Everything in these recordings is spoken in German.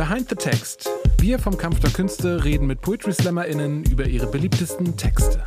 Behind the Text. Wir vom Kampf der Künste reden mit Poetry SlammerInnen über ihre beliebtesten Texte.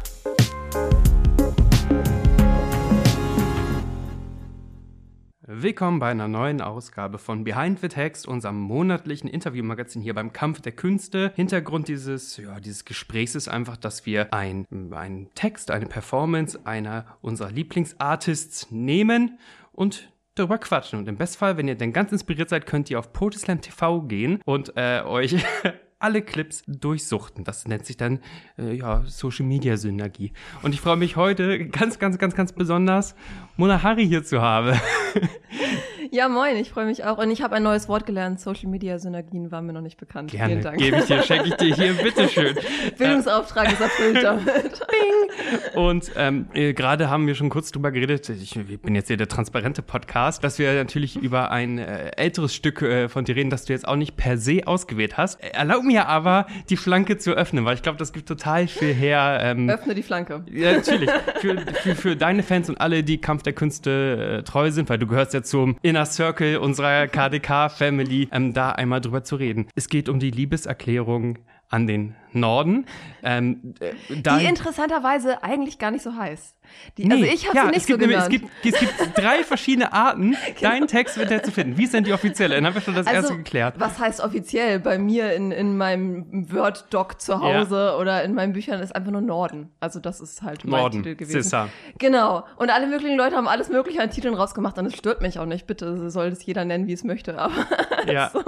Willkommen bei einer neuen Ausgabe von Behind the Text, unserem monatlichen Interviewmagazin hier beim Kampf der Künste. Hintergrund dieses, ja, dieses Gesprächs ist einfach, dass wir ein, einen Text, eine Performance einer unserer Lieblingsartists nehmen und darüber quatschen. Und im Bestfall, wenn ihr denn ganz inspiriert seid, könnt ihr auf Poetry TV gehen und äh, euch alle Clips durchsuchten. Das nennt sich dann äh, ja, Social Media Synergie. Und ich freue mich heute ganz, ganz, ganz, ganz besonders, Mona Hari hier zu haben. Ja, moin, ich freue mich auch. Und ich habe ein neues Wort gelernt. Social Media Synergien waren mir noch nicht bekannt. Gerne. Vielen Dank. Gebe ich dir, schenke ich dir hier, bitteschön. Bildungsauftrag ist erfüllt damit. Bing. Und ähm, äh, gerade haben wir schon kurz drüber geredet, ich, ich bin jetzt hier der transparente Podcast, dass wir natürlich über ein äh, älteres Stück äh, von dir reden, das du jetzt auch nicht per se ausgewählt hast. Erlaub mir aber, die Flanke zu öffnen, weil ich glaube, das gibt total viel her. Ähm, Öffne die Flanke. Ja, natürlich. Für, für, für deine Fans und alle, die Kampf der Künste äh, treu sind, weil du gehörst ja zum Inner Circle unserer KDK-Family, ähm, da einmal drüber zu reden. Es geht um die Liebeserklärung an den Norden. Ähm, äh, die interessanterweise eigentlich gar nicht so heißt. Die, nee, also ich habe ja, sie nicht so genannt. Es gibt, es gibt drei verschiedene Arten, genau. deinen Text wird der zu finden. Wie ist denn die offizielle? Dann haben wir schon das also, erste geklärt. Was heißt offiziell? Bei mir in, in meinem Word-Doc zu Hause ja. oder in meinen Büchern ist einfach nur Norden. Also das ist halt mein Norden, Titel gewesen. Sissa. Genau. Und alle möglichen Leute haben alles mögliche an Titeln rausgemacht und es stört mich auch nicht. Bitte soll es jeder nennen, wie es möchte. Aber ja. so.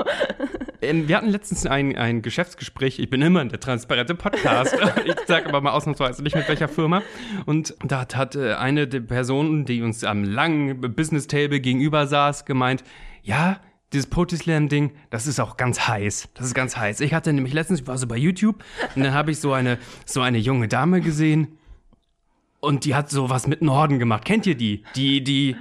Wir hatten letztens ein, ein Geschäftsgespräch. Ich bin immer der transparente Podcast. ich sage aber mal ausnahmsweise nicht mit welcher Firma. Und da hat äh, eine der Personen, die uns am langen Business Table gegenüber saß, gemeint, ja, dieses Poetry-Slam-Ding, das ist auch ganz heiß. Das ist ganz heiß. Ich hatte nämlich letztens, ich war so bei YouTube und dann habe ich so eine, so eine junge Dame gesehen und die hat so was mit Norden gemacht. Kennt ihr die? Die, die,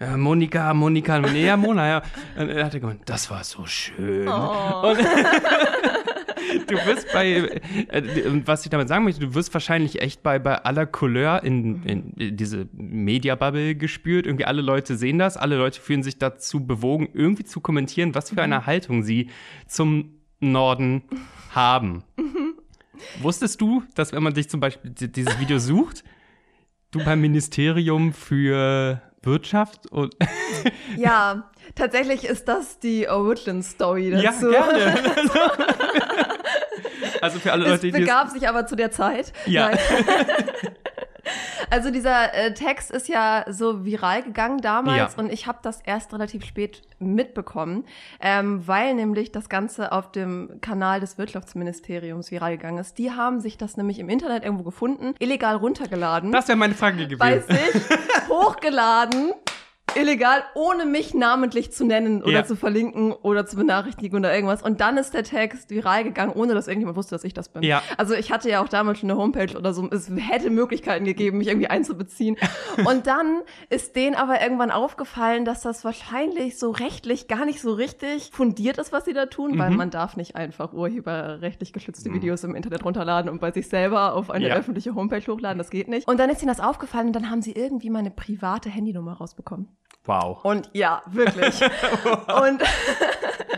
ja, Monika, Monika, ja, Mona, ja. Und er hatte gemeint, das war so schön. Oh. Und du wirst bei, äh, was ich damit sagen möchte, du wirst wahrscheinlich echt bei, bei aller Couleur in, in diese Media-Bubble gespürt. Irgendwie alle Leute sehen das, alle Leute fühlen sich dazu bewogen, irgendwie zu kommentieren, was für eine mhm. Haltung sie zum Norden haben. Wusstest du, dass wenn man dich zum Beispiel dieses Video sucht, du beim Ministerium für Wirtschaft und ja, tatsächlich ist das die Woodland-Story dazu. Ja, gerne. also für alle Leute, die. Es begab sich aber zu der Zeit. Ja. Also dieser äh, Text ist ja so viral gegangen damals ja. und ich habe das erst relativ spät mitbekommen, ähm, weil nämlich das Ganze auf dem Kanal des Wirtschaftsministeriums viral gegangen ist. Die haben sich das nämlich im Internet irgendwo gefunden, illegal runtergeladen. Das wäre meine Frage gewesen. Bei sich hochgeladen illegal, ohne mich namentlich zu nennen oder ja. zu verlinken oder zu benachrichtigen oder irgendwas. Und dann ist der Text viral gegangen, ohne dass irgendjemand wusste, dass ich das bin. Ja. Also ich hatte ja auch damals schon eine Homepage oder so. Es hätte Möglichkeiten gegeben, mich irgendwie einzubeziehen. Und dann ist denen aber irgendwann aufgefallen, dass das wahrscheinlich so rechtlich gar nicht so richtig fundiert ist, was sie da tun, mhm. weil man darf nicht einfach urheberrechtlich geschützte mhm. Videos im Internet runterladen und bei sich selber auf eine ja. öffentliche Homepage hochladen. Das geht nicht. Und dann ist ihnen das aufgefallen und dann haben sie irgendwie meine private Handynummer rausbekommen. Wow. Und ja, wirklich. und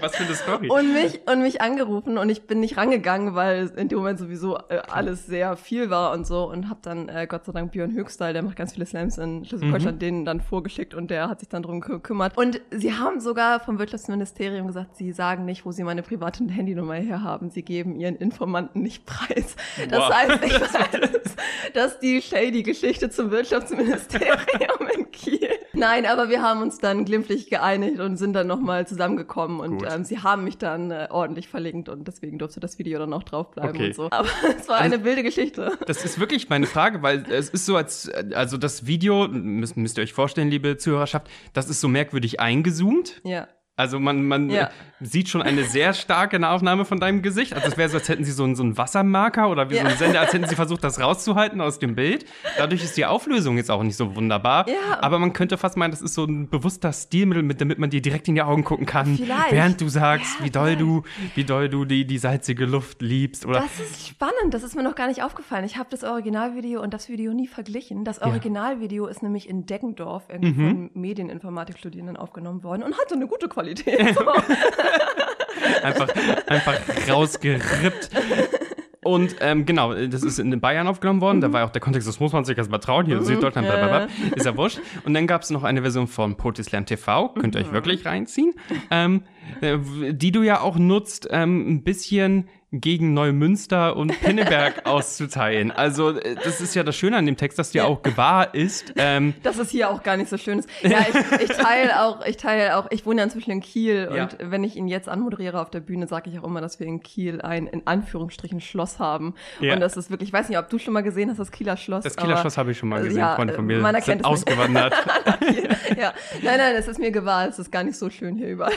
was für eine Story. Und mich, und mich angerufen und ich bin nicht rangegangen, weil in dem Moment sowieso äh, alles sehr viel war und so und habe dann äh, Gott sei Dank Björn Höchstall, der macht ganz viele Slams in Schleswig-Holstein, mhm. denen dann vorgeschickt und der hat sich dann drum gekümmert. Und sie haben sogar vom Wirtschaftsministerium gesagt, sie sagen nicht, wo sie meine private Handynummer her haben. Sie geben ihren Informanten nicht preis. Das wow. heißt, ich weiß, dass die shady Geschichte zum Wirtschaftsministerium. Nein, aber wir haben uns dann glimpflich geeinigt und sind dann nochmal zusammengekommen und ähm, sie haben mich dann äh, ordentlich verlinkt und deswegen durfte das Video dann auch draufbleiben okay. und so. Aber es war also, eine wilde Geschichte. Das ist wirklich meine Frage, weil es ist so, als also das Video, müsst, müsst ihr euch vorstellen, liebe Zuhörerschaft, das ist so merkwürdig eingezoomt. Ja. Also man, man ja. sieht schon eine sehr starke Nahaufnahme von deinem Gesicht. Also es wäre so, als hätten sie so einen, so einen Wassermarker oder wie ja. so einen Sender, als hätten sie versucht, das rauszuhalten aus dem Bild. Dadurch ist die Auflösung jetzt auch nicht so wunderbar. Ja. Aber man könnte fast meinen, das ist so ein bewusster Stilmittel, mit, damit man dir direkt in die Augen gucken kann, vielleicht. während du sagst, wie doll du, wie doll du die, die salzige Luft liebst. Oder das ist spannend, das ist mir noch gar nicht aufgefallen. Ich habe das Originalvideo und das Video nie verglichen. Das Originalvideo ist nämlich in Deggendorf irgendwie mhm. von Medieninformatikstudierenden aufgenommen worden und hatte eine gute Qualität. So. einfach, einfach rausgerippt. Und ähm, genau, das ist in Bayern aufgenommen worden. Da war auch der Kontext, das muss man sich erstmal trauen. Hier in Süddeutschland, Ja, blablabla. ist ja wurscht. Und dann gab es noch eine Version von Poetry Slam TV, könnt ihr euch wirklich reinziehen, ähm, äh, die du ja auch nutzt, ähm, ein bisschen gegen Neumünster und Pinneberg auszuteilen. Also äh, das ist ja das Schöne an dem Text, dass dir auch gewahr ist. Ähm, Dass es hier auch gar nicht so schön ist. Ja, ich, ich teile auch, ich teile auch, ich wohne ja inzwischen in Kiel Ja. und wenn ich ihn jetzt anmoderiere auf der Bühne, sage ich auch immer, dass wir in Kiel ein, in Anführungsstrichen, Schloss haben. Ja. Und das ist wirklich, ich weiß nicht, ob du schon mal gesehen hast, das Kieler Schloss. das Kieler aber- Schloss habe ich schon mal äh, gesehen, ja, Freunde von mir man sind ausgewandert. ja, nein, nein, es ist mir gewahr, es ist gar nicht so schön hier überall.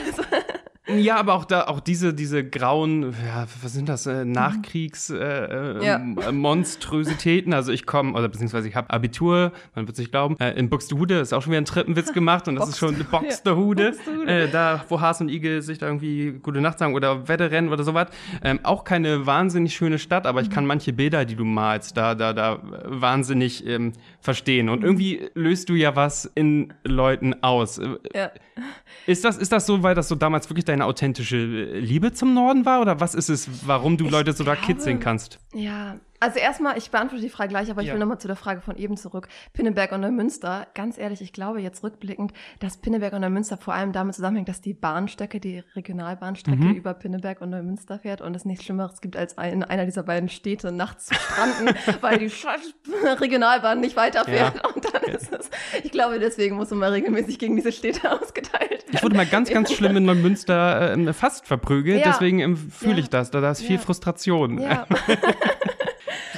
Ja, aber auch da, auch diese, diese grauen, ja, was sind das, äh, Nachkriegs äh, äh, Ja. äh, Monstrositäten. Also ich komme, oder beziehungsweise ich habe Abitur, man wird es nicht glauben, äh, in Buxtehude ist auch schon wieder ein Treppenwitz gemacht und das ist schon Buxtehude, Buxtehude. äh, da wo Haas und Igel sich da irgendwie gute Nacht sagen oder Wetterrennen oder sowas. Ähm, auch keine wahnsinnig schöne Stadt, aber ich kann manche Bilder, die du malst, da, da, da wahnsinnig ähm, verstehen. Und irgendwie löst du ja was in Leuten aus. Ja. ist das, ist das so, weil das so damals wirklich deine authentische äh, Liebe zum Norden war? Oder was ist es, warum du Leute so da kitzeln kannst? Ja, also erstmal, ich beantworte die Frage gleich, aber ich Ja. will nochmal zu der Frage von eben zurück. Pinneberg und Neumünster, ganz ehrlich, ich glaube jetzt rückblickend, dass Pinneberg und Neumünster vor allem damit zusammenhängt, dass die Bahnstrecke, die Regionalbahnstrecke Mhm. über Pinneberg und Neumünster fährt und es nichts Schlimmeres gibt, als in einer dieser beiden Städte nachts zu stranden, weil die Regionalbahn nicht weiterfährt. Ja. Und dann ist es, ich glaube, deswegen muss immer regelmäßig gegen diese Städte ausgeteilt Ich wurde mal ganz, ganz schlimm in Neumünster äh, fast verprügelt, Ja. deswegen ähm, fühle Ja. ich das. Da, da ist viel Ja. Frustration. Ja.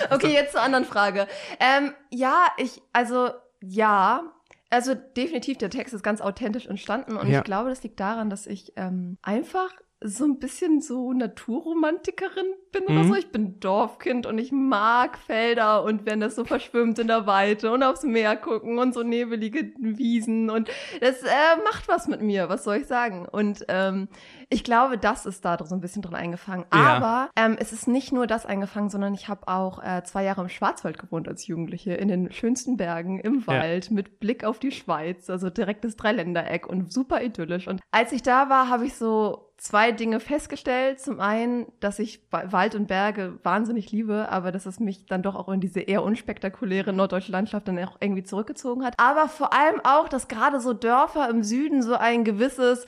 okay, jetzt zur anderen Frage. Ähm, ja, ich, also, ja. Also definitiv, der Text ist ganz authentisch entstanden und Ja. ich glaube, das liegt daran, dass ich ähm, einfach so ein bisschen so Naturromantikerin bin oder Mhm. so. Ich bin Dorfkind und ich mag Felder und wenn das so verschwimmt in der Weite und aufs Meer gucken und so nebelige Wiesen und das äh, macht was mit mir, was soll ich sagen? Und ähm, ich glaube, das ist da so ein bisschen drin eingefangen. Ja. Aber ähm, es ist nicht nur das eingefangen, sondern ich habe auch äh, zwei Jahre im Schwarzwald gewohnt als Jugendliche, in den schönsten Bergen im Ja. Wald mit Blick auf die Schweiz, also direktes Dreiländereck und super idyllisch. Und als ich da war, habe ich so zwei Dinge festgestellt. Zum einen, dass ich Wa- Wald und Berge wahnsinnig liebe, aber dass es mich dann doch auch in diese eher unspektakuläre norddeutsche Landschaft dann auch irgendwie zurückgezogen hat. Aber vor allem auch, dass gerade so Dörfer im Süden so ein gewisses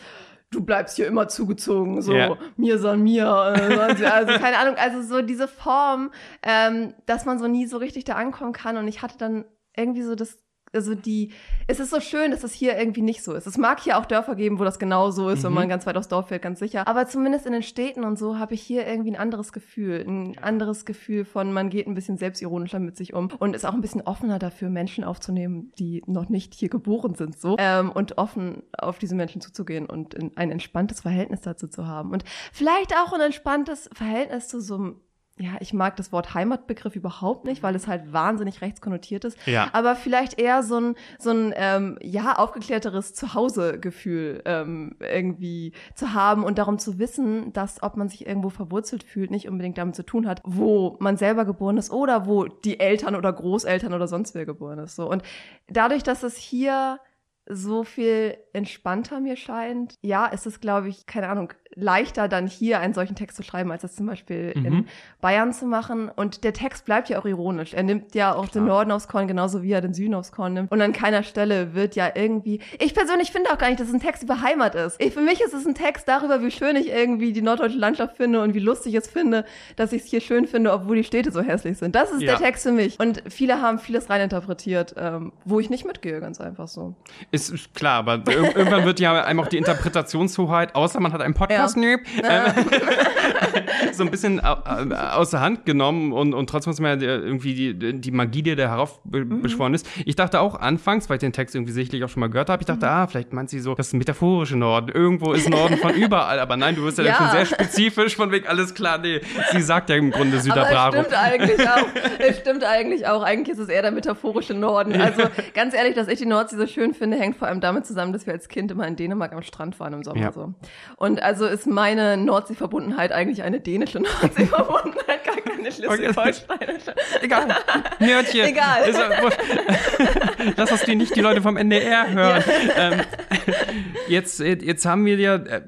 Du bleibst hier immer zugezogen, so Ja. mir san mir, äh, also keine Ahnung, also so diese Form, ähm, dass man so nie so richtig da ankommen kann und ich hatte dann irgendwie so das also die, es ist so schön, dass es hier irgendwie nicht so ist. Es mag hier auch Dörfer geben, wo das genau so ist, wenn Mhm. man ganz weit aufs Dorf fährt, ganz sicher. Aber zumindest in den Städten und so habe ich hier irgendwie ein anderes Gefühl. Ein anderes Gefühl von, man geht ein bisschen selbstironischer mit sich um und ist auch ein bisschen offener dafür, Menschen aufzunehmen, die noch nicht hier geboren sind, so. Ähm, und offen auf diese Menschen zuzugehen und in, ein entspanntes Verhältnis dazu zu haben. Und vielleicht auch ein entspanntes Verhältnis zu so einem ja, ich mag das Wort Heimatbegriff überhaupt nicht, weil es halt wahnsinnig rechtskonnotiert ist. Ja. Aber vielleicht eher so ein, so ein ähm, ja, aufgeklärteres Zuhausegefühl ähm, irgendwie zu haben und darum zu wissen, dass ob man sich irgendwo verwurzelt fühlt, nicht unbedingt damit zu tun hat, wo man selber geboren ist oder wo die Eltern oder Großeltern oder sonst wer geboren ist. So. Und dadurch, dass es hier so viel entspannter mir scheint, ja, ist es, glaube ich, keine Ahnung, leichter dann hier einen solchen Text zu schreiben, als das zum Beispiel Mhm. in Bayern zu machen. Und der Text bleibt ja auch ironisch. Er nimmt ja auch den Norden aufs Korn, genauso wie er den Süden aufs Korn nimmt. Und an keiner Stelle wird ja irgendwie. Ich persönlich finde auch gar nicht, dass es ein Text über Heimat ist. Ich, für mich ist es ein Text darüber, wie schön ich irgendwie die norddeutsche Landschaft finde und wie lustig es finde, dass ich es hier schön finde, obwohl die Städte so hässlich sind. Das ist Ja. der Text für mich. Und viele haben vieles reininterpretiert, ähm, wo ich nicht mitgehe, ganz einfach so. Ist klar, aber ir irgendwann wird ja einem auch die Interpretationshoheit, außer man hat einen Podcast, Ja. nö, ähm, so ein bisschen au aus der Hand genommen und, und trotzdem ist mir irgendwie die, die Magie, die da heraufbeschworen ist. Ich dachte auch anfangs, weil ich den Text irgendwie sicherlich auch schon mal gehört habe, ich dachte, ah, vielleicht meint sie so das metaphorische Norden. Irgendwo ist Norden von überall, aber nein, du wirst ja, dann Ja. schon sehr spezifisch von wegen, alles klar, nee, sie sagt ja im Grunde Aber es stimmt eigentlich auch. Es stimmt eigentlich auch. Eigentlich ist es eher der metaphorische Norden. Also ganz ehrlich, dass ich die Nordsee so schön finde, hängt vor allem damit zusammen, dass wir als Kind immer in Dänemark am Strand waren im Sommer Ja. so. Und also ist meine Nordsee-Verbundenheit eigentlich eine dänische Nordsee-Verbundenheit, gar keine schleswig-holsteinische. Egal. Nerdchen. Egal. Ist, ja. Lass uns die nicht die Leute vom NDR hören. Ähm, Jetzt, jetzt haben wir ja äh,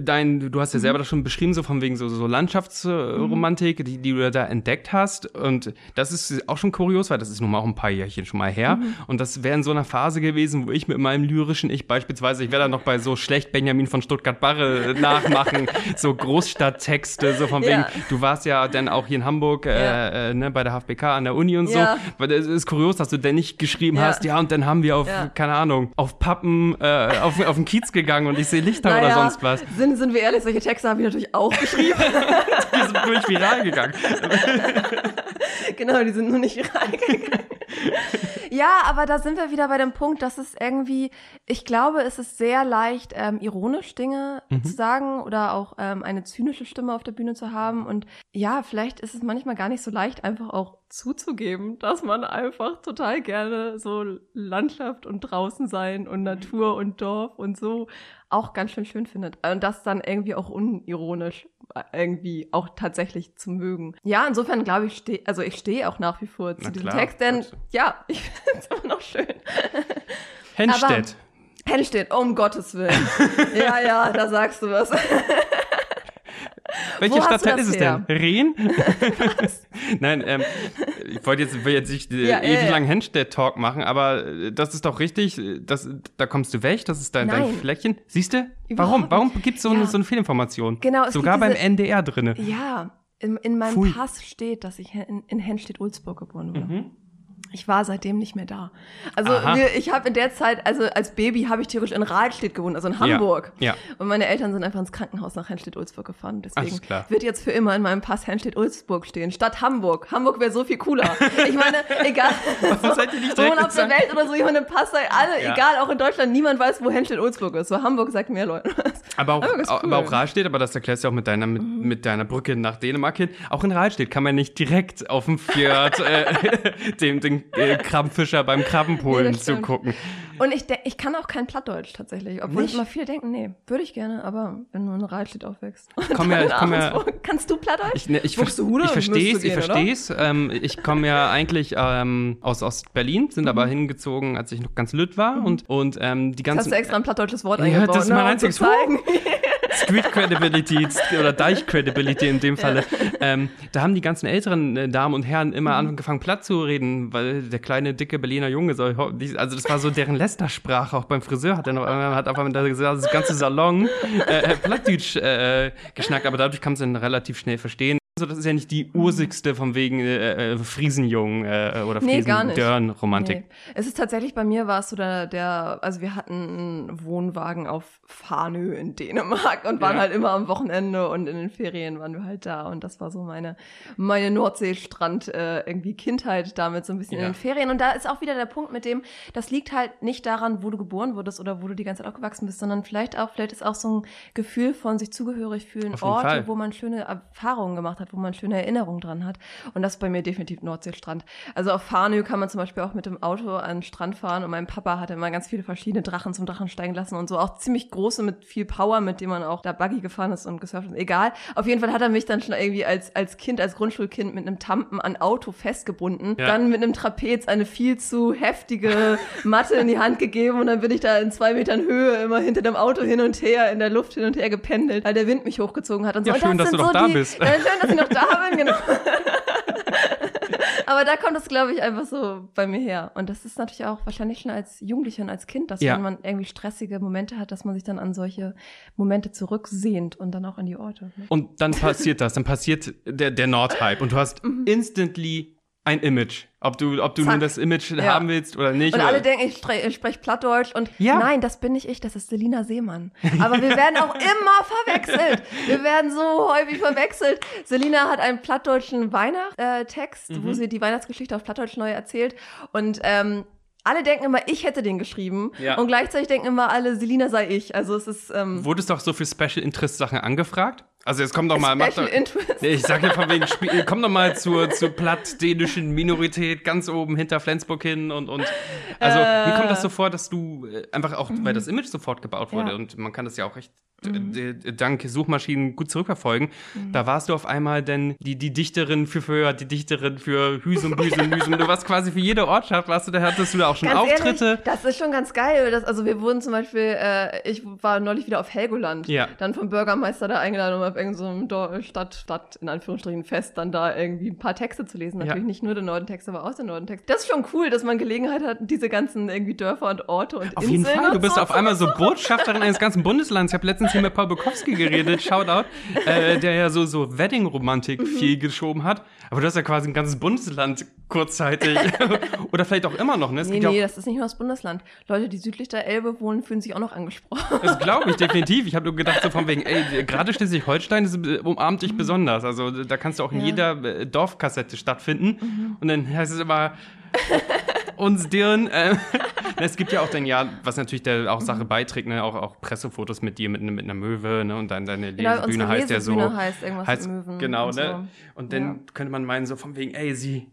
dein, du hast ja selber das schon beschrieben, so von wegen so, so Landschaftsromantik, die, die du da entdeckt hast. Und das ist auch schon kurios, weil das ist nun mal auch ein paar Jährchen schon mal her. Und das wäre in so einer Phase gewesen, wo ich mit meinem lyrischen Ich beispielsweise, ich wäre da noch bei so schlecht Benjamin von Stuttgart-Barre nachmachen, so Großstadttexte, so von wegen, Ja. du warst ja dann auch hier in Hamburg äh, äh, ne, bei der HFBK an der Uni und so. Weil es ist kurios, dass du denn nicht geschrieben hast, ja, und dann haben wir auf, keine Ahnung, auf Pappen, äh, auf, auf den Kiez gegangen und ich sehe Lichter oder sonst was. Sind, sind wir ehrlich, solche Texte habe ich natürlich auch geschrieben. Die sind durch viral gegangen. genau, die sind nur nicht reingegangen. ja, aber da sind wir wieder bei dem Punkt, dass es irgendwie, ich glaube, es ist sehr leicht, ähm, ironisch Dinge Mhm. zu sagen oder auch ähm, eine zynische Stimme auf der Bühne zu haben. Und ja, vielleicht ist es manchmal gar nicht so leicht, einfach auch zuzugeben, dass man einfach total gerne so Landschaft und draußen sein und Natur und Dorf und so auch ganz schön schön findet. Und das dann irgendwie auch unironisch irgendwie auch tatsächlich zu mögen. Ja, insofern glaube ich, steh, also ich stehe auch nach wie vor zu Na diesem klar, Text, denn ja, ich finde es immer noch schön. Henstedt. Henstedt, um Gottes Willen. ja, ja, da sagst du was. Welche Stadtteil das ist es her? denn? Rehn? Nein, ähm, ich wollte jetzt, will jetzt nicht äh, Ja, ewig lang Henstedt-Talk machen, aber äh, das ist doch richtig, das, da kommst du weg, das ist dein, dein. Fleckchen. Siehst du? Warum? Warum gibt es so, eine, Ja. so eine Fehlinformation? Genau, es Sogar beim NDR drinne. Ja, in, in meinem Pfui. Pass steht, dass ich in, in Henstedt-Ulzburg geboren wurde. Mhm. Ich war seitdem nicht mehr da. Also wir, ich habe in der Zeit, also als Baby habe ich theoretisch in Rahlstedt gewohnt, also in Hamburg. Ja. Und meine Eltern sind einfach ins Krankenhaus nach Henstedt-Ulzburg gefahren. Deswegen klar. wird jetzt für immer in meinem Pass Henstedt-Ulzburg stehen, statt Hamburg. Hamburg wäre so viel cooler. Ich meine, egal, Warum seid ihr nicht wo man auf der? Welt oder so jemand im Pass sei, alle, Ja. egal, auch in Deutschland, niemand weiß, wo Henstedt-Ulzburg ist. So Hamburg sagt mehr Leute was. Aber auch, cool. Mhm. aber auch Rahlstedt, aber das erklärst du auch mit deiner, mit, mit deiner Brücke nach Dänemark hin. Auch in Rahlstedt kann man nicht direkt auf dem Fjord äh, dem, äh, Krabbenfischer beim Nee, Krabbenpolen das stimmt. zugucken. Und ich, ich kann auch kein Plattdeutsch tatsächlich. Obwohl Nicht? immer viele denken, nee, würde ich gerne, aber wenn du in Rahlstedt aufwächst. komm ja- komm ja- Kannst du Plattdeutsch? Ich, ne, ich, Wuchst ver du Hude? ich verstehe es, ich verstehe es. Ähm, ich komme ja eigentlich ähm, aus Ostberlin, sind aber hingezogen, als ich noch ganz lütt war und, und ähm, die Mhm. Hast ganzen du extra ein plattdeutsches Wort Ja, eingebaut, das ist ne, mein um einziges- zu zeigen. Street Credibility oder Deich Credibility in dem Falle. Ähm, da haben die ganzen älteren äh, Damen und Herren immer Mhm. angefangen platt zu reden, weil der kleine dicke Berliner Junge soll, also das war so deren Lästersprache. Auch beim Friseur hat er noch hat auf einmal das das ganze Salon äh, äh, Plattdeutsch äh, geschnackt, aber dadurch kann es dann relativ schnell verstehen. Also das ist ja nicht die ursigste von wegen äh, äh, Friesenjungen äh, oder Nee. Friesen-Dörn-Romantik. Nee. Es ist tatsächlich bei mir war es so der, der, also wir hatten einen Wohnwagen auf Farnö in Dänemark und waren Ja. halt immer am Wochenende und in den Ferien waren wir halt da und das war so meine, meine Nordseestrand, äh, irgendwie Kindheit damit so ein bisschen Ja. in den Ferien und da ist auch wieder der Punkt mit dem, das liegt halt nicht daran, wo du geboren wurdest oder wo du die ganze Zeit aufgewachsen bist, sondern vielleicht auch, vielleicht ist auch so ein Gefühl von sich zugehörig fühlen, Orte, Fall. wo man schöne Erfahrungen gemacht hat, wo man schöne Erinnerungen dran hat. Und das ist bei mir definitiv Nordseestrand. Also auf Farnö kann man zum Beispiel auch mit dem Auto an den Strand fahren und mein Papa hatte immer ganz viele verschiedene Drachen zum Drachen steigen lassen und so auch ziemlich große mit viel Power, mit dem man auch da Buggy gefahren ist und gesurft ist. Egal. Auf jeden Fall hat er mich dann schon irgendwie als, als Kind, als Grundschulkind mit einem Tampen an Auto festgebunden, Ja. dann mit einem Trapez eine viel zu heftige Matte in die Hand gegeben und dann bin ich da in zwei Metern Höhe immer hinter dem Auto hin und her, in der Luft hin und her gependelt, weil der Wind mich hochgezogen hat und so. Ja, Und schön, das dass du sind noch da die, bist. Ja, schön, dass ich noch da bin, genau. Aber da kommt es, glaube ich, einfach so bei mir her. Und das ist natürlich auch wahrscheinlich schon als Jugendlicher und als Kind, dass Ja. wenn man irgendwie stressige Momente hat, dass man sich dann an solche Momente zurücksehnt und dann auch an die Orte. ne? Und dann passiert das, dann passiert der, der Nord-Hype und du hast instantly ein Image. Ob du, ob du. Zack. nun das Image Ja. haben willst oder nicht. Und oder alle denken, ich, ich spreche Plattdeutsch und Ja. nein, das bin nicht ich, das ist Selina Seemann. Aber wir werden auch immer verwechselt. Wir werden so häufig verwechselt. Selina hat einen plattdeutschen Weihnachtstext, Mhm. wo sie die Weihnachtsgeschichte auf Plattdeutsch neu erzählt und ähm, alle denken immer, ich hätte den geschrieben. Ja. Und gleichzeitig denken immer alle, Selina sei ich. Also es ist, ähm, Wurdest du auch so für Special Interest Sachen angefragt? Also jetzt komm doch mal, mach doch, ich sag ja von wegen, Spiel, komm doch mal zur, zur plattdänischen Minorität ganz oben hinter Flensburg hin und, und also Äh. wie kommt das so vor, dass du äh, einfach auch, weil das Image sofort gebaut wurde Ja. und man kann das ja auch recht Mhm. dank Suchmaschinen gut zurückverfolgen, da warst du auf einmal denn die, die Dichterin für Föhr, die Dichterin für Hüsum, Hüsum, Hüsum, du warst quasi für jede Ortschaft, warst du, da hattest du da auch schon Ganz Auftritte. Ehrlich, das ist schon ganz geil. Das, also wir wurden zum Beispiel, äh, ich war neulich wieder auf Helgoland. Ja. Dann vom Bürgermeister da eingeladen, um auf irgendeinem so Stadt, Stadt, in Anführungsstrichen, Fest, dann da irgendwie ein paar Texte zu lesen. Natürlich Ja. nicht nur den Nordentext, aber auch den Nordentext. Das ist schon cool, dass man Gelegenheit hat, diese ganzen irgendwie Dörfer und Orte und Auf jeden Inseln Fall, du bist so auf einmal so Botschafterin eines ganzen Bundeslands. Ich habe letztens hier mit Paul Bukowski geredet, Shoutout, äh, der ja so, so Wedding-Romantik Mhm. viel geschoben hat. Aber du hast ja quasi ein ganzes Bundesland kurzzeitig. Oder vielleicht auch immer noch, ne? Es Nee, nee, das ist nicht nur das Bundesland. Leute, die südlich der Elbe wohnen, fühlen sich auch noch angesprochen. das glaube ich definitiv. Ich habe nur gedacht, so von wegen, ey, gerade Schleswig-Holstein ist, äh, umarmt dich besonders. Also da kannst du auch in Ja. jeder äh, Dorfkassette stattfinden. Und dann heißt es immer, uns Dirn. Äh, es gibt ja auch dann ja, was natürlich der auch Sache beiträgt, ne, auch, auch Pressefotos mit dir mit, ne- mit einer Möwe, ne, und dann deine Genau, Lesebühne unsere heißt ja so. Heißt irgendwas heißt, Möwen Genau, und ne? Und dann Ja. könnte man meinen, so von wegen, ey, sie,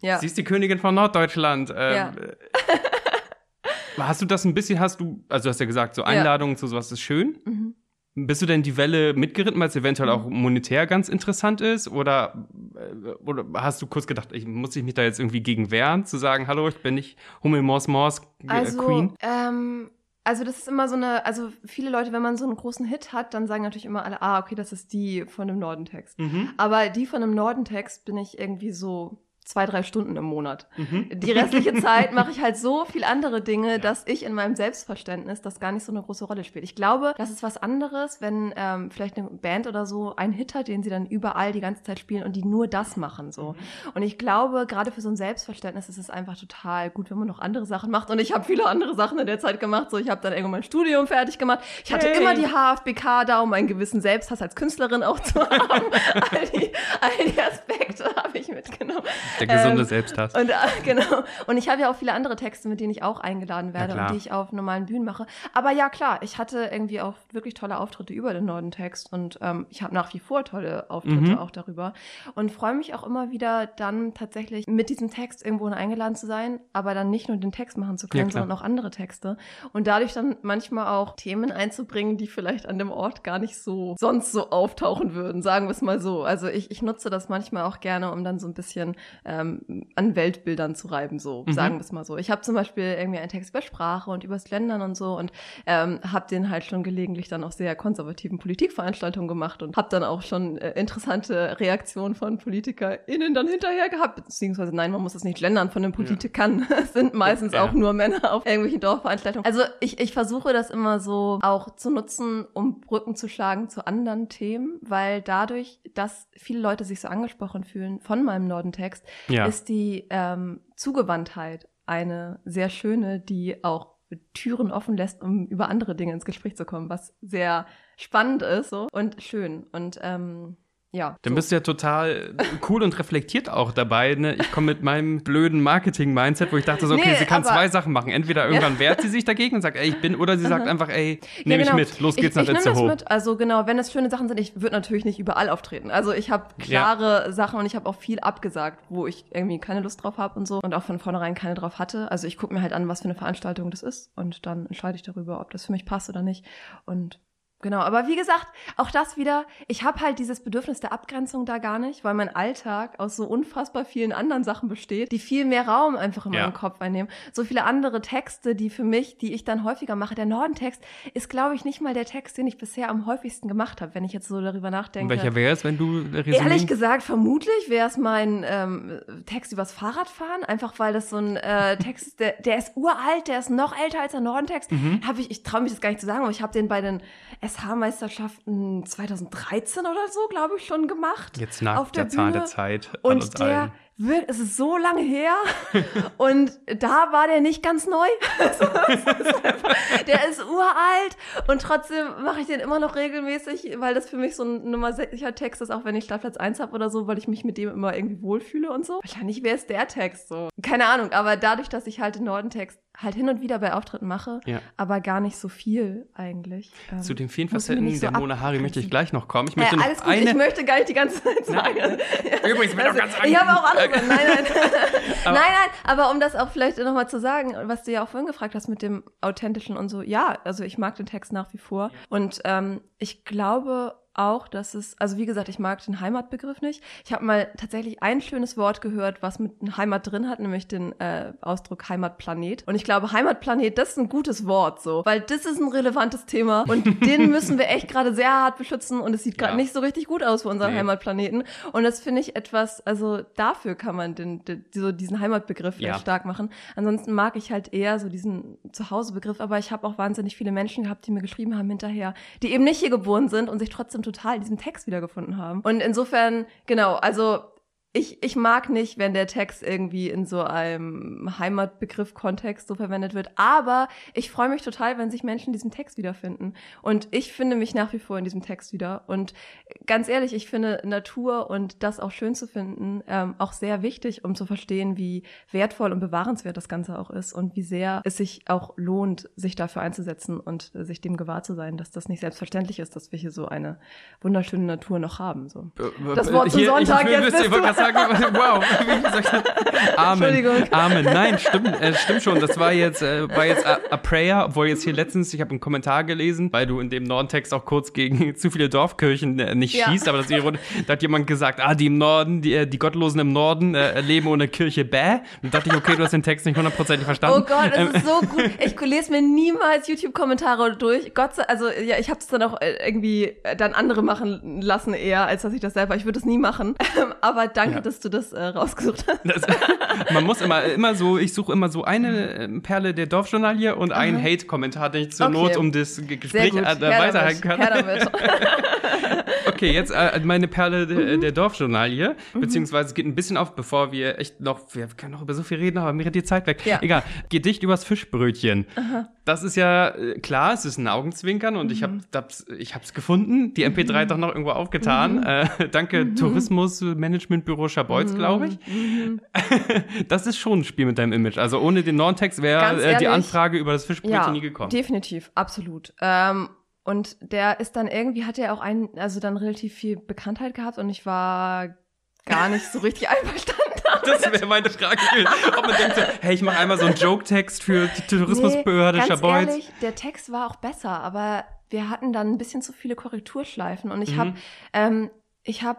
Ja. sie ist die Königin von Norddeutschland. Ähm, Ja. äh, Hast du das ein bisschen, hast du, also du hast ja gesagt, so Ja. Einladungen zu sowas ist schön. Mhm. Bist du denn die Welle mitgeritten, weil es eventuell auch monetär ganz interessant ist? Oder, äh, oder hast du kurz gedacht, ich muss ich mich da jetzt irgendwie gegen wehren, zu sagen, hallo, ich bin nicht Hummel Mors Mors äh, Also, Queen? ähm, also das ist immer so eine, also viele Leute, wenn man so einen großen Hit hat, dann sagen natürlich immer alle, ah, okay, das ist die von dem Nordentext. Mhm. Aber die von dem Nordentext bin ich irgendwie so zwei, drei Stunden im Monat. Mhm. Die restliche Zeit mache ich halt so viel andere Dinge, dass ich in meinem Selbstverständnis das gar nicht so eine große Rolle spielt. Ich glaube, das ist was anderes, wenn ähm, vielleicht eine Band oder so einen Hit hat, den sie dann überall die ganze Zeit spielen und die nur das machen so. Und ich glaube, gerade für so ein Selbstverständnis ist es einfach total gut, wenn man noch andere Sachen macht. Und ich habe viele andere Sachen in der Zeit gemacht. So, ich habe dann irgendwann mein Studium fertig gemacht. Ich hatte Hey. immer die HFBK da, um einen gewissen Selbsthass als Künstlerin auch zu haben. all, die, all die Aspekte habe ich mitgenommen. Der gesunde Ähm, Selbsthass. Und äh, genau. Und ich habe ja auch viele andere Texte, mit denen ich auch eingeladen werde klar. und die ich auf normalen Bühnen mache. Aber ja, klar, ich hatte irgendwie auch wirklich tolle Auftritte über den Nordentext und ähm, ich habe nach wie vor tolle Auftritte Mhm. auch darüber und freue mich auch immer wieder dann tatsächlich mit diesem Text irgendwo eingeladen zu sein, aber dann nicht nur den Text machen zu können, klar. sondern auch andere Texte und dadurch dann manchmal auch Themen einzubringen, die vielleicht an dem Ort gar nicht so sonst so auftauchen würden, sagen wir es mal so. Also ich, ich nutze das manchmal auch gerne, um dann so ein bisschen ähm, an Weltbildern zu reiben, so Mhm. sagen wir es mal so. Ich habe zum Beispiel irgendwie einen Text über Sprache und übers Ländern und so und ähm, habe den halt schon gelegentlich dann auf sehr konservativen Politikveranstaltungen gemacht und habe dann auch schon äh, interessante Reaktionen von PolitikerInnen dann hinterher gehabt, beziehungsweise nein, man muss es nicht gendern von den Politikern. Es sind meistens Ja. auch nur Männer auf irgendwelchen Dorfveranstaltungen. Also ich, ich versuche das immer so auch zu nutzen, um Brücken zu schlagen zu anderen Themen, weil dadurch, dass viele Leute sich so angesprochen fühlen von meinem Nordentext, Ja. ist die ähm, Zugewandtheit eine sehr schöne, die auch Türen offen lässt, um über andere Dinge ins Gespräch zu kommen, was sehr spannend ist so, und schön. Und ähm, ja. Dann so. bist du ja total cool und reflektiert auch dabei. Ne? Ich komme mit meinem blöden Marketing-Mindset, wo ich dachte so, okay, Nee, sie kann zwei Sachen machen. Entweder irgendwann wehrt sie sich dagegen und sagt, ey, ich bin, oder sie sagt einfach, ey, nehme Ja, genau. ich mit, los geht's ich, nach ich nehm das Itzehoe. mit. Also genau, wenn es schöne Sachen sind, ich würde natürlich nicht überall auftreten. Also ich habe klare Sachen und ich habe auch viel abgesagt, wo ich irgendwie keine Lust drauf habe und so und auch von vornherein keine drauf hatte. Also ich gucke mir halt an, was für eine Veranstaltung das ist und dann entscheide ich darüber, ob das für mich passt oder nicht. Und Genau, aber wie gesagt, auch das wieder, ich habe halt dieses Bedürfnis der Abgrenzung da gar nicht, weil mein Alltag aus so unfassbar vielen anderen Sachen besteht, die viel mehr Raum einfach in Ja. meinem Kopf einnehmen. So viele andere Texte, die für mich, die ich dann häufiger mache. Der Nordentext ist, glaube ich, nicht mal der Text, den ich bisher am häufigsten gemacht habe, wenn ich jetzt so darüber Und nachdenke. welcher wäre es, wenn du Resümee? Ehrlich gesagt, vermutlich wäre es mein ähm, Text übers Fahrradfahren, einfach weil das so ein äh, Text ist, der, der ist uralt, der ist noch älter als der Nordentext. Mhm. Hab ich, ich traue mich das gar nicht zu sagen, aber ich habe den bei den SH-Meisterschaften 2013 oder so, glaube ich, schon gemacht. Jetzt nach auf der der, der Bühne. Zeit an uns Und der allen. wird, es ist so lange her und da war der nicht ganz neu. Der ist uralt und trotzdem mache ich den immer noch regelmäßig, weil das für mich so ein Nummer sicher Text ist, auch wenn ich Startplatz 1 habe oder so, weil ich mich mit dem immer irgendwie wohlfühle und so. Wahrscheinlich wäre es der Text so. Keine Ahnung, aber dadurch, dass ich halt den Nordentext halt hin und wieder bei Auftritten mache, Ja. aber gar nicht so viel eigentlich. Ähm, Zu den vielen Facetten so der Mona Hari möchte ich gleich noch kommen. Ich Ja, möchte noch alles gut, eine. ich möchte gar nicht die ganze Zeit sagen. Übrigens, mir doch ganz ich habe auch andere. Äh, Nein, nein. Aber- nein, nein, aber um das auch vielleicht nochmal zu sagen, was du ja auch vorhin gefragt hast mit dem Authentischen und so, ja, also ich mag den Text nach wie vor. Und ähm, ich glaube auch, dass es, also wie gesagt, ich mag den Heimatbegriff nicht. Ich habe mal tatsächlich ein schönes Wort gehört, was mit Heimat drin hat, nämlich den äh, Ausdruck Heimatplanet. Und ich glaube, Heimatplanet, das ist ein gutes Wort so, weil das ist ein relevantes Thema und den müssen wir echt gerade sehr hart beschützen und es sieht gerade Ja. nicht so richtig gut aus für unseren Nee. Heimatplaneten. Und das finde ich etwas, also dafür kann man den, den, so diesen Heimatbegriff Ja. stark machen. Ansonsten mag ich halt eher so diesen Zuhausebegriff, aber ich habe auch wahnsinnig viele Menschen gehabt, die mir geschrieben haben hinterher, die eben nicht hier geboren sind und sich trotzdem total in diesem Text wiedergefunden haben. Und insofern, genau, also ich, ich mag nicht, wenn der Text irgendwie in so einem Heimatbegriff-Kontext so verwendet wird, aber ich freue mich total, wenn sich Menschen in diesem Text wiederfinden. Und ich finde mich nach wie vor in diesem Text wieder. Und ganz ehrlich, ich finde Natur und das auch schön zu finden ähm, auch sehr wichtig, um zu verstehen, wie wertvoll und bewahrenswert das Ganze auch ist und wie sehr es sich auch lohnt, sich dafür einzusetzen und äh, sich dem gewahr zu sein, dass das nicht selbstverständlich ist, dass wir hier so eine wunderschöne Natur noch haben. So. Das Wort zum Hier, Sonntag, ich will, jetzt bist ich gerade sagen, wow, wie soll ich Amen. Amen. Nein, stimmt, äh, stimmt schon. Das war jetzt, äh, war jetzt a, a Prayer, obwohl jetzt hier letztens, ich habe einen Kommentar gelesen, weil du in dem Norden-Text auch kurz gegen zu viele Dorfkirchen äh, nicht Ja. schießt, aber das ist. Da hat jemand gesagt, ah, die im Norden, die, äh, die Gottlosen im Norden äh, leben ohne Kirche, bäh. Und dachte ich, okay, du hast den Text nicht hundertprozentig verstanden. Oh Gott, Ähm, es ist so gut. Ich lese mir niemals YouTube-Kommentare durch. Gott sei also ja, ich habe es dann auch äh, irgendwie äh, dann andere machen lassen eher, als dass ich das selber. Ich würde es nie machen. Ähm, Aber danke, Ja. dass du das äh, rausgesucht hast. Das, man muss immer, immer so, ich suche immer so eine ähm, Perle der Dorfjournalie und einen Hate-Kommentar, den ich zur Okay. Not um das Gespräch äh, weiterhalten kann. Okay, jetzt äh, meine Perle de, Mhm. der Dorfjournalie, beziehungsweise es geht ein bisschen auf, bevor wir echt noch, wir können noch über so viel reden, aber mir rennt die Zeit weg. Ja. Egal, Gedicht übers Fischbrötchen. Das ist ja äh, klar, es ist ein Augenzwinkern und ich habe Mhm. ich hab's gefunden, die MP3 hat doch noch irgendwo aufgetan. Mhm. Äh, danke Tourismusmanagementbüro Schabolz, glaube ich. Mhm. Das ist schon ein Spiel mit deinem Image. Also ohne den Nordtext wäre äh, die Anfrage über das Fischbrötchen ja, nie gekommen. definitiv, absolut. Ähm, und der ist dann irgendwie, hat er auch einen, also dann relativ viel Bekanntheit gehabt und ich war gar nicht so richtig einverstanden. Das wäre meine Frage gewesen. Ob man denkt so, hey, ich mache einmal so einen Joke-Text für die Tourismusbehörde nee, ganz Schabolz. ehrlich, der Text war auch besser, aber wir hatten dann ein bisschen zu viele Korrekturschleifen und ich Mhm. habe ähm, ich habe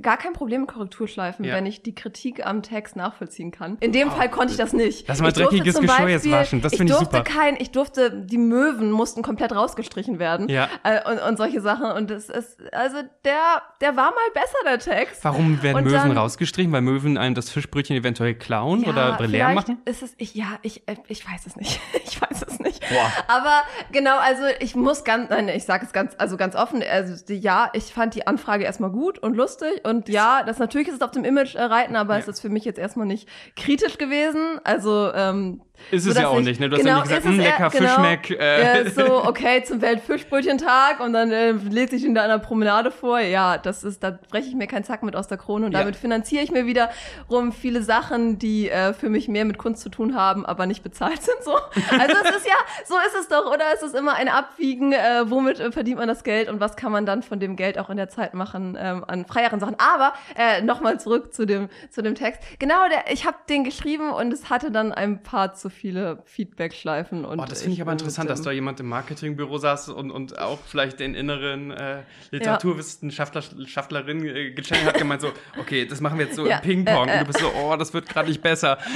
gar kein Problem mit Korrekturschleifen, Ja. wenn ich die Kritik am Text nachvollziehen kann. In dem Fall konnte ich das nicht. Lass mal ich dreckiges Geschirr jetzt waschen. Das finde ich durfte super. Kein, ich durfte, die Möwen mussten komplett rausgestrichen werden. Ja. Äh, und, und solche Sachen. Und das ist, also der, der war mal besser, der Text. Warum werden Und Möwen dann- rausgestrichen? Weil Möwen einem das Fischbrötchen eventuell klauen oder leer machen? Ist es, ich, ja, ich, äh, ich weiß es nicht. Ich weiß es nicht. Boah. Aber genau, also ich muss ganz, nein, ich sage es ganz, also ganz offen. Also ja, ich fand die Anfrage erstmal gut und lustig und ja, das natürlich ist es auf dem Image äh, reiten, aber Ja. es ist für mich jetzt erstmal nicht kritisch gewesen. Also ähm, Ist es ja auch ich- nicht, ne? Du hast genau, ja nicht gesagt, "Hm, lecker genau, Fischmeck. Äh. Ja, so, okay, zum Weltfischbrötchentag und dann äh, ihn da an der Promenade vor. Ja, das ist, da breche ich mir keinen Zack mit aus der Krone und Ja. damit finanziere ich mir wiederum viele Sachen, die äh, für mich mehr mit Kunst zu tun haben, aber nicht bezahlt sind so. Also es ist ja, so ist es doch, oder? Es ist immer ein Abwiegen, äh, womit äh, verdient man das Geld und was kann man dann von dem Geld auch in der Zeit machen ähm, an freieren Sachen. Aber äh, nochmal zurück zu dem, zu dem Text. Genau, der, ich habe den geschrieben und es hatte dann ein paar zu viele Feedback-Schleifen. und Oh, das finde ich aber bin interessant, dass da jemand im Marketingbüro saß und, und auch vielleicht den inneren äh, Literaturwissenschaftler Schaftlerin äh, gecheckt hat, gemeint so, okay, das machen wir jetzt so Ja, im Ping-Pong. äh, äh. Und du bist so, oh, das wird gerade nicht besser.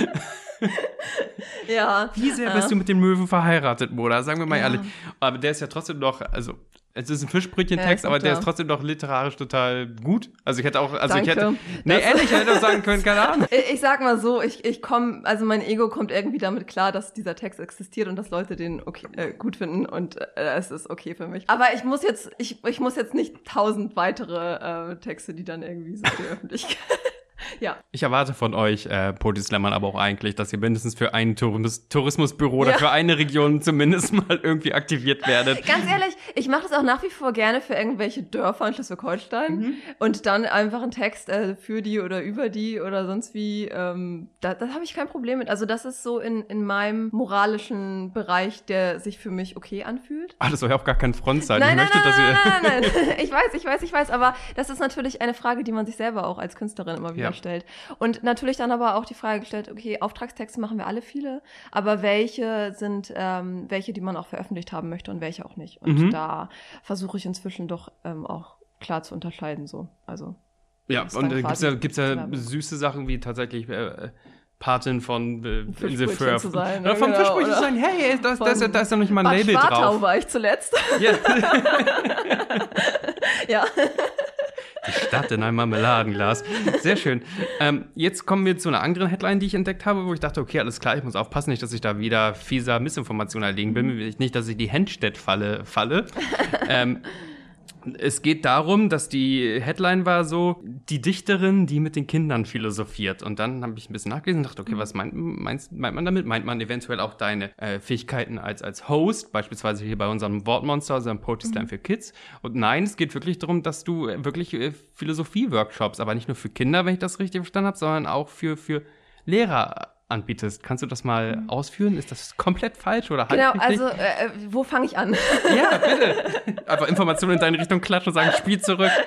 Ja. Wie sehr bist du mit den Möwen verheiratet, Moda? Sagen wir mal ehrlich. Aber der ist ja trotzdem noch, also es ist ein Fischbrötchen-Text, noch aber der ist trotzdem noch literarisch total gut. Also ich hätte auch, also ich Danke. hätte, nee, Das- ehrlich, ich hätte auch sagen können, keine Ahnung. Ich, ich sag mal so, ich, ich komme, also mein Ego kommt irgendwie damit klar, dass dieser Text existiert und dass Leute den okay, äh, gut finden und äh, es ist okay für mich. Aber ich muss jetzt, ich, ich muss jetzt nicht tausend weitere äh, Texte, die dann irgendwie so für die Öffentlichkeit. Ja. Ich erwarte von euch, äh, Poetry-Slammern, aber auch eigentlich, dass ihr mindestens für ein Touris Tourismusbüro oder Ja. für eine Region zumindest mal irgendwie aktiviert werdet. Ganz ehrlich, ich mache das auch nach wie vor gerne für irgendwelche Dörfer in Schleswig-Holstein Mhm. und dann einfach einen Text äh, für die oder über die oder sonst wie. Ähm, da da habe ich kein Problem mit. Also das ist so in, in meinem moralischen Bereich, der sich für mich okay anfühlt. Ah, das soll ja auch gar kein Front sein. Nein, ich nein, möchte, nein, dass ihr. nein, nein, nein, nein. Ich weiß, ich weiß, ich weiß, aber das ist natürlich eine Frage, die man sich selber auch als Künstlerin immer wieder Ja. Stellt. Und natürlich dann aber auch die Frage gestellt, okay, Auftragstexte machen wir alle viele, aber welche sind ähm, welche, die man auch veröffentlicht haben möchte und welche auch nicht. Und Mhm. da versuche ich inzwischen doch ähm, auch klar zu unterscheiden, so. Also. Ja, ist und äh, gibt's ja, gibt's ja süße Sachen wie tatsächlich äh, Patin von äh, Insel zu sein, Oder vom Genau, Fischbrötchen zu sein, hey, da, da, ist, ja- da ist ja noch nicht mal ein Bad Label Schwartau drauf. war ich zuletzt. Ja, ja. die Stadt in einem Marmeladenglas. Sehr schön. Ähm, jetzt kommen wir zu einer anderen Headline, die ich entdeckt habe, wo ich dachte, okay, alles klar, ich muss aufpassen, nicht, dass ich da wieder fieser Missinformation erlegen bin, nicht, dass ich die Henstedt-Falle falle. ähm, es geht darum, dass die Headline war so, die Dichterin, die mit den Kindern philosophiert. Und dann habe ich ein bisschen nachgelesen und dachte, okay, was meint, meinst, meint man damit? Meint man eventuell auch deine äh, Fähigkeiten als, als Host, beispielsweise hier bei unserem Wortmonster, unserem Poetry Slam für Kids? Und nein, es geht wirklich darum, dass du äh, wirklich äh, Philosophie-Workshops, aber nicht nur für Kinder, wenn ich das richtig verstanden habe, sondern auch für, für Lehrer anbietest. Kannst du das mal ausführen? Ist das komplett falsch oder Genau, halbrichtig? also äh, äh, wo fange ich an? Ja, bitte. Einfach Informationen in deine Richtung klatschen und sagen, Spiel zurück.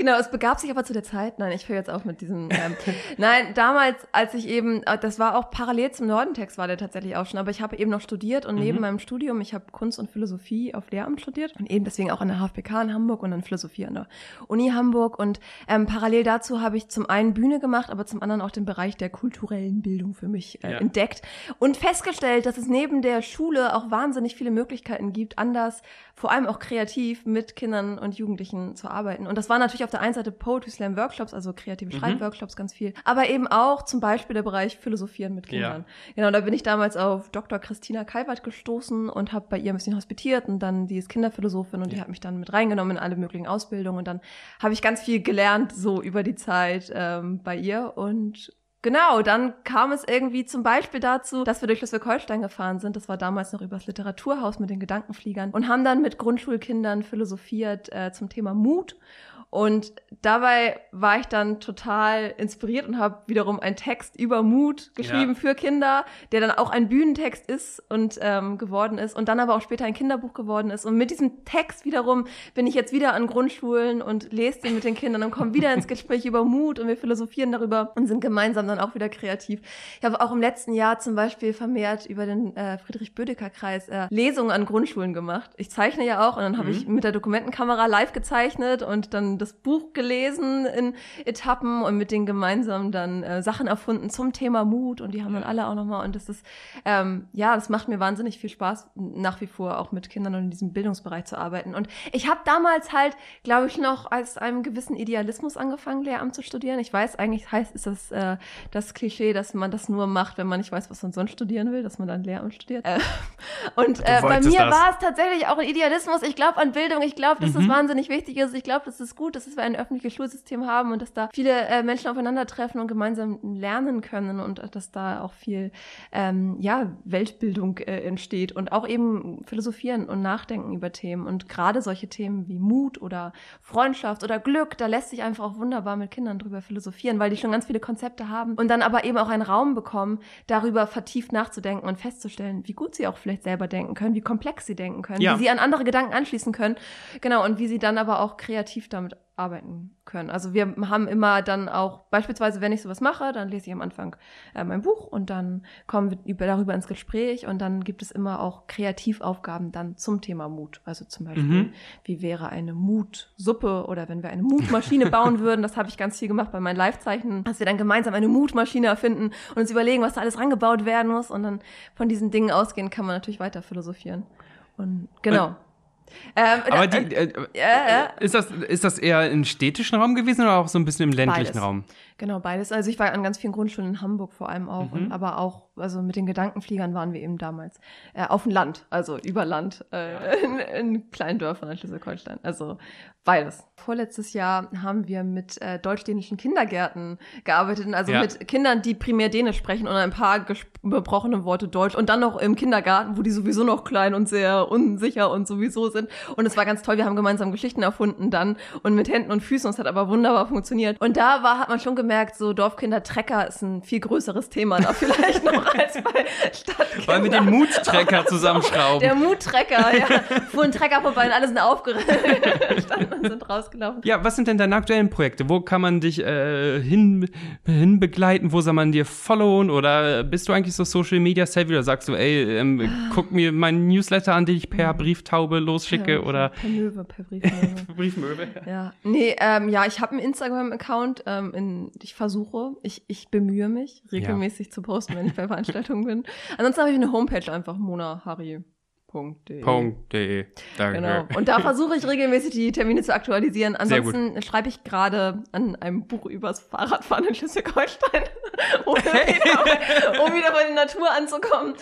Genau, es begab sich aber zu der Zeit, nein, ich höre jetzt auf mit diesem, ähm, nein, damals, als ich eben, äh, das war auch parallel zum Nordentext war der tatsächlich auch schon, aber ich habe eben noch studiert und neben meinem Studium, ich habe Kunst und Philosophie auf Lehramt studiert und eben deswegen auch an der HFPK in Hamburg und dann Philosophie an der Uni Hamburg und ähm, parallel dazu habe ich zum einen Bühne gemacht, aber zum anderen auch den Bereich der kulturellen Bildung für mich äh, Ja. entdeckt und festgestellt, dass es neben der Schule auch wahnsinnig viele Möglichkeiten gibt, anders, vor allem auch kreativ mit Kindern und Jugendlichen zu arbeiten. Und das war natürlich auf der einen Seite Poetry Slam Workshops, also kreative Schreibworkshops ganz viel, aber eben auch zum Beispiel der Bereich Philosophieren mit Kindern. Genau, da bin ich damals auf Dr. Christina Kalbert gestoßen und habe bei ihr ein bisschen hospitiert und dann die ist Kinderphilosophin und die hat mich dann mit reingenommen in alle möglichen Ausbildungen und dann habe ich ganz viel gelernt so über die Zeit ähm, bei ihr und Genau, dann kam es irgendwie zum Beispiel dazu, dass wir durch Schleswig-Holstein gefahren sind. Das war damals noch übers Literaturhaus mit den Gedankenfliegern und haben dann mit Grundschulkindern philosophiert äh, zum Thema Mut. Und dabei war ich dann total inspiriert und habe wiederum einen Text über Mut geschrieben Ja. für Kinder, der dann auch ein Bühnentext ist und ähm, geworden ist und dann aber auch später ein Kinderbuch geworden ist. Und mit diesem Text wiederum bin ich jetzt wieder an Grundschulen und lese den mit den Kindern und komme wieder ins Gespräch über Mut und wir philosophieren darüber und sind gemeinsam dann auch wieder kreativ. Ich habe auch im letzten Jahr zum Beispiel vermehrt über den äh, Friedrich-Bödecker-Kreis äh, Lesungen an Grundschulen gemacht. Ich zeichne ja auch und dann habe ich mit der Dokumentenkamera live gezeichnet und dann das Buch gelesen in Etappen und mit denen gemeinsam dann äh, Sachen erfunden zum Thema Mut und die haben dann alle auch nochmal und das ist, ähm, ja, das macht mir wahnsinnig viel Spaß, nach wie vor auch mit Kindern und in diesem Bildungsbereich zu arbeiten. Und ich habe damals halt, glaube ich, noch als einem gewissen Idealismus angefangen, Lehramt zu studieren. Ich weiß, eigentlich heißt, ist das äh, das Klischee, dass man das nur macht, wenn man nicht weiß, was man sonst studieren will, dass man dann Lehramt studiert. Äh, und äh, bei mir das. war es tatsächlich auch ein Idealismus. Ich glaube an Bildung, ich glaube, dass das wahnsinnig wichtig ist. Ich glaube, dass es gut ist, dass wir ein öffentliches Schulsystem haben und dass da viele äh, Menschen aufeinandertreffen und gemeinsam lernen können und dass da auch viel ähm, ja, Weltbildung äh, entsteht und auch eben philosophieren und nachdenken über Themen. Und gerade solche Themen wie Mut oder Freundschaft oder Glück, da lässt sich einfach auch wunderbar mit Kindern drüber philosophieren, weil die schon ganz viele Konzepte haben und dann aber eben auch einen Raum bekommen, darüber vertieft nachzudenken und festzustellen, wie gut sie auch vielleicht selber denken können, wie komplex sie denken können, Ja. wie sie an andere Gedanken anschließen können. Genau, und wie sie dann aber auch kreativ damit arbeiten können. Also wir haben immer dann auch, beispielsweise, wenn ich sowas mache, dann lese ich am Anfang äh, mein Buch und dann kommen wir über, darüber ins Gespräch und dann gibt es immer auch Kreativaufgaben dann zum Thema Mut. Also zum Beispiel, Mhm. wie wäre eine Mutsuppe oder wenn wir eine Mutmaschine bauen würden, das habe ich ganz viel gemacht bei meinen Live-Zeichnen, dass wir dann gemeinsam eine Mutmaschine erfinden und uns überlegen, was da alles rangebaut werden muss und dann von diesen Dingen ausgehen kann man natürlich weiter philosophieren. Und genau. Ähm, Aber die, äh, ja, ja. ist, das, ist das eher im städtischen Raum gewesen oder auch so ein bisschen im ländlichen Beides. Raum? Genau, beides. Also ich war an ganz vielen Grundschulen in Hamburg vor allem auch, Mhm. und, aber auch also mit den Gedankenfliegern waren wir eben damals äh, auf dem Land, also über Land, äh, in, in kleinen Dörfern in Schleswig-Holstein. Also beides. Vorletztes Jahr haben wir mit äh, deutsch-dänischen Kindergärten gearbeitet, also Ja. mit Kindern, die primär Dänisch sprechen und ein paar gebrochene Worte Deutsch und dann noch im Kindergarten, wo die sowieso noch klein und sehr unsicher und sowieso sind. Und es war ganz toll, wir haben gemeinsam Geschichten erfunden dann und mit Händen und Füßen, und es hat aber wunderbar funktioniert. Und da war, hat man schon gemerkt, so Dorfkinder, Trecker ist ein viel größeres Thema da vielleicht noch als bei Stadtkindern. Wollen wir den Muttrecker zusammenschrauben? Der Muttrecker, ja. Fuhr ein Trecker vorbei und alle sind aufgeregt standen und sind rausgelaufen. Ja, was sind denn deine aktuellen Projekte? Wo kann man dich äh, hin, hin begleiten? Wo soll man dir followen? Oder bist du eigentlich so Social Media savvy oder sagst du, ey, ähm, guck mir meinen Newsletter an, den ich per Brieftaube losschicke Ja, oder Per Möwe, per Briefmöwe. Briefmöwe? Ja, nee, ähm, ja, ich habe einen Instagram-Account. Ähm, in, ich versuche, ich, ich bemühe mich, regelmäßig zu posten, wenn ich bei Veranstaltungen bin. Ansonsten habe ich eine Homepage einfach, monahari.de. Punkt.de. Danke. Genau. Und da versuche ich regelmäßig die Termine zu aktualisieren. Ansonsten schreibe ich gerade an einem Buch übers Fahrradfahren in Schleswig-Holstein, um, wieder, um wieder bei der Natur anzukommen.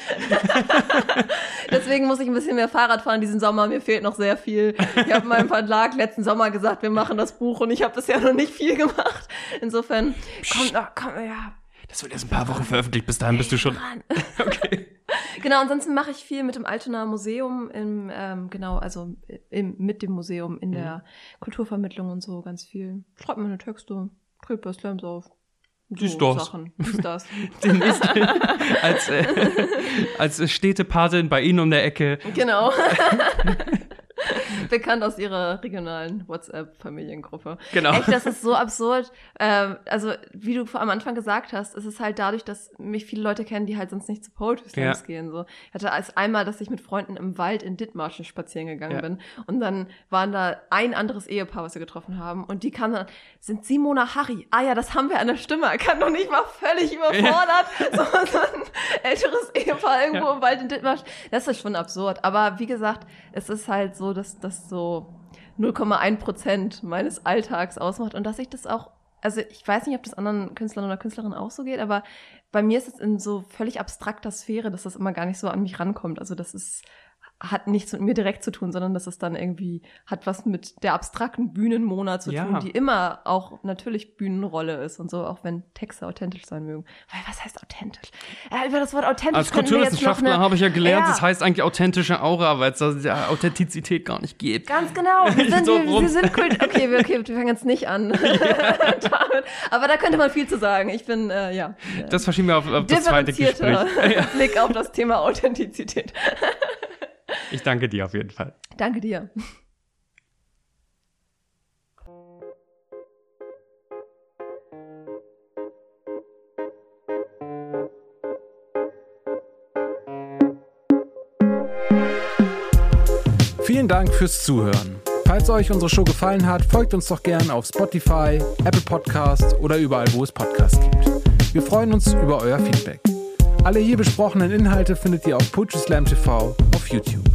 Deswegen muss ich ein bisschen mehr Fahrrad fahren diesen Sommer. Mir fehlt noch sehr viel. Ich habe meinem Verlag letzten Sommer gesagt, wir machen das Buch und ich habe bisher noch nicht viel gemacht. Insofern kommt noch, komm, ja, Das wird erst ein paar Wochen veröffentlicht. Bis dahin bist du schon. Okay. Genau, ansonsten mache ich viel mit dem Altonaer Museum, im, ähm, genau, also im, mit dem Museum in der Kulturvermittlung und so ganz viel. Schreibt meine Texte, dreht bei Slams auf. So Dies, das. Sachen. Dies, das. Demnächst als, äh, als Städtepatin bei Ihnen um der Ecke. genau. Bekannt aus ihrer regionalen WhatsApp-Familiengruppe. Genau. Echt, das ist so absurd. Ähm, also, wie du vor am Anfang gesagt hast, es ist halt dadurch, dass mich viele Leute kennen, die halt sonst nicht zu Poetry Slams Ja. gehen. So. Ich hatte als einmal, dass ich mit Freunden im Wald in Dithmarschen spazieren gegangen Ja. bin. Und dann waren da ein anderes Ehepaar, was wir getroffen haben. Und die kamen dann, sind Simona Harry. Ah ja, das haben wir an der Stimme erkannt. Und ich war völlig überfordert. So, so ein älteres Ehepaar irgendwo Ja. im Wald in Dithmarschen. Das ist schon absurd. Aber wie gesagt, es ist halt so, dass das so 0,1 Prozent meines Alltags ausmacht und dass ich das auch, also ich weiß nicht, ob das anderen Künstlern oder Künstlerinnen auch so geht, aber bei mir ist es in so völlig abstrakter Sphäre, dass das immer gar nicht so an mich rankommt. Also das ist, hat nichts mit mir direkt zu tun, sondern dass es dann irgendwie hat was mit der abstrakten Bühnenmona zu Ja. tun, die immer auch natürlich Bühnenrolle ist und so, auch wenn Texte authentisch sein mögen. Weil was heißt authentisch? Äh, über das Wort authentisch Als Kulturwissenschaftler habe ich ja gelernt, Ja. das heißt eigentlich authentische Aura, weil es da der Authentizität gar nicht geht. Ganz genau. Wir sind, So wir, wir sind kult. Okay, wir, okay, wir fangen jetzt nicht an. Aber da könnte man viel zu sagen. Ich bin, äh, ja. Das verschieben wir auf, auf das zweite Gespräch. Blick auf das Thema Authentizität. Ich danke dir auf jeden Fall. Danke dir. Vielen Dank fürs Zuhören. Falls euch unsere Show gefallen hat, folgt uns doch gern auf Spotify, Apple Podcasts oder überall, wo es Podcasts gibt. Wir freuen uns über euer Feedback. Alle hier besprochenen Inhalte findet ihr auf Poetry Slam TV auf YouTube.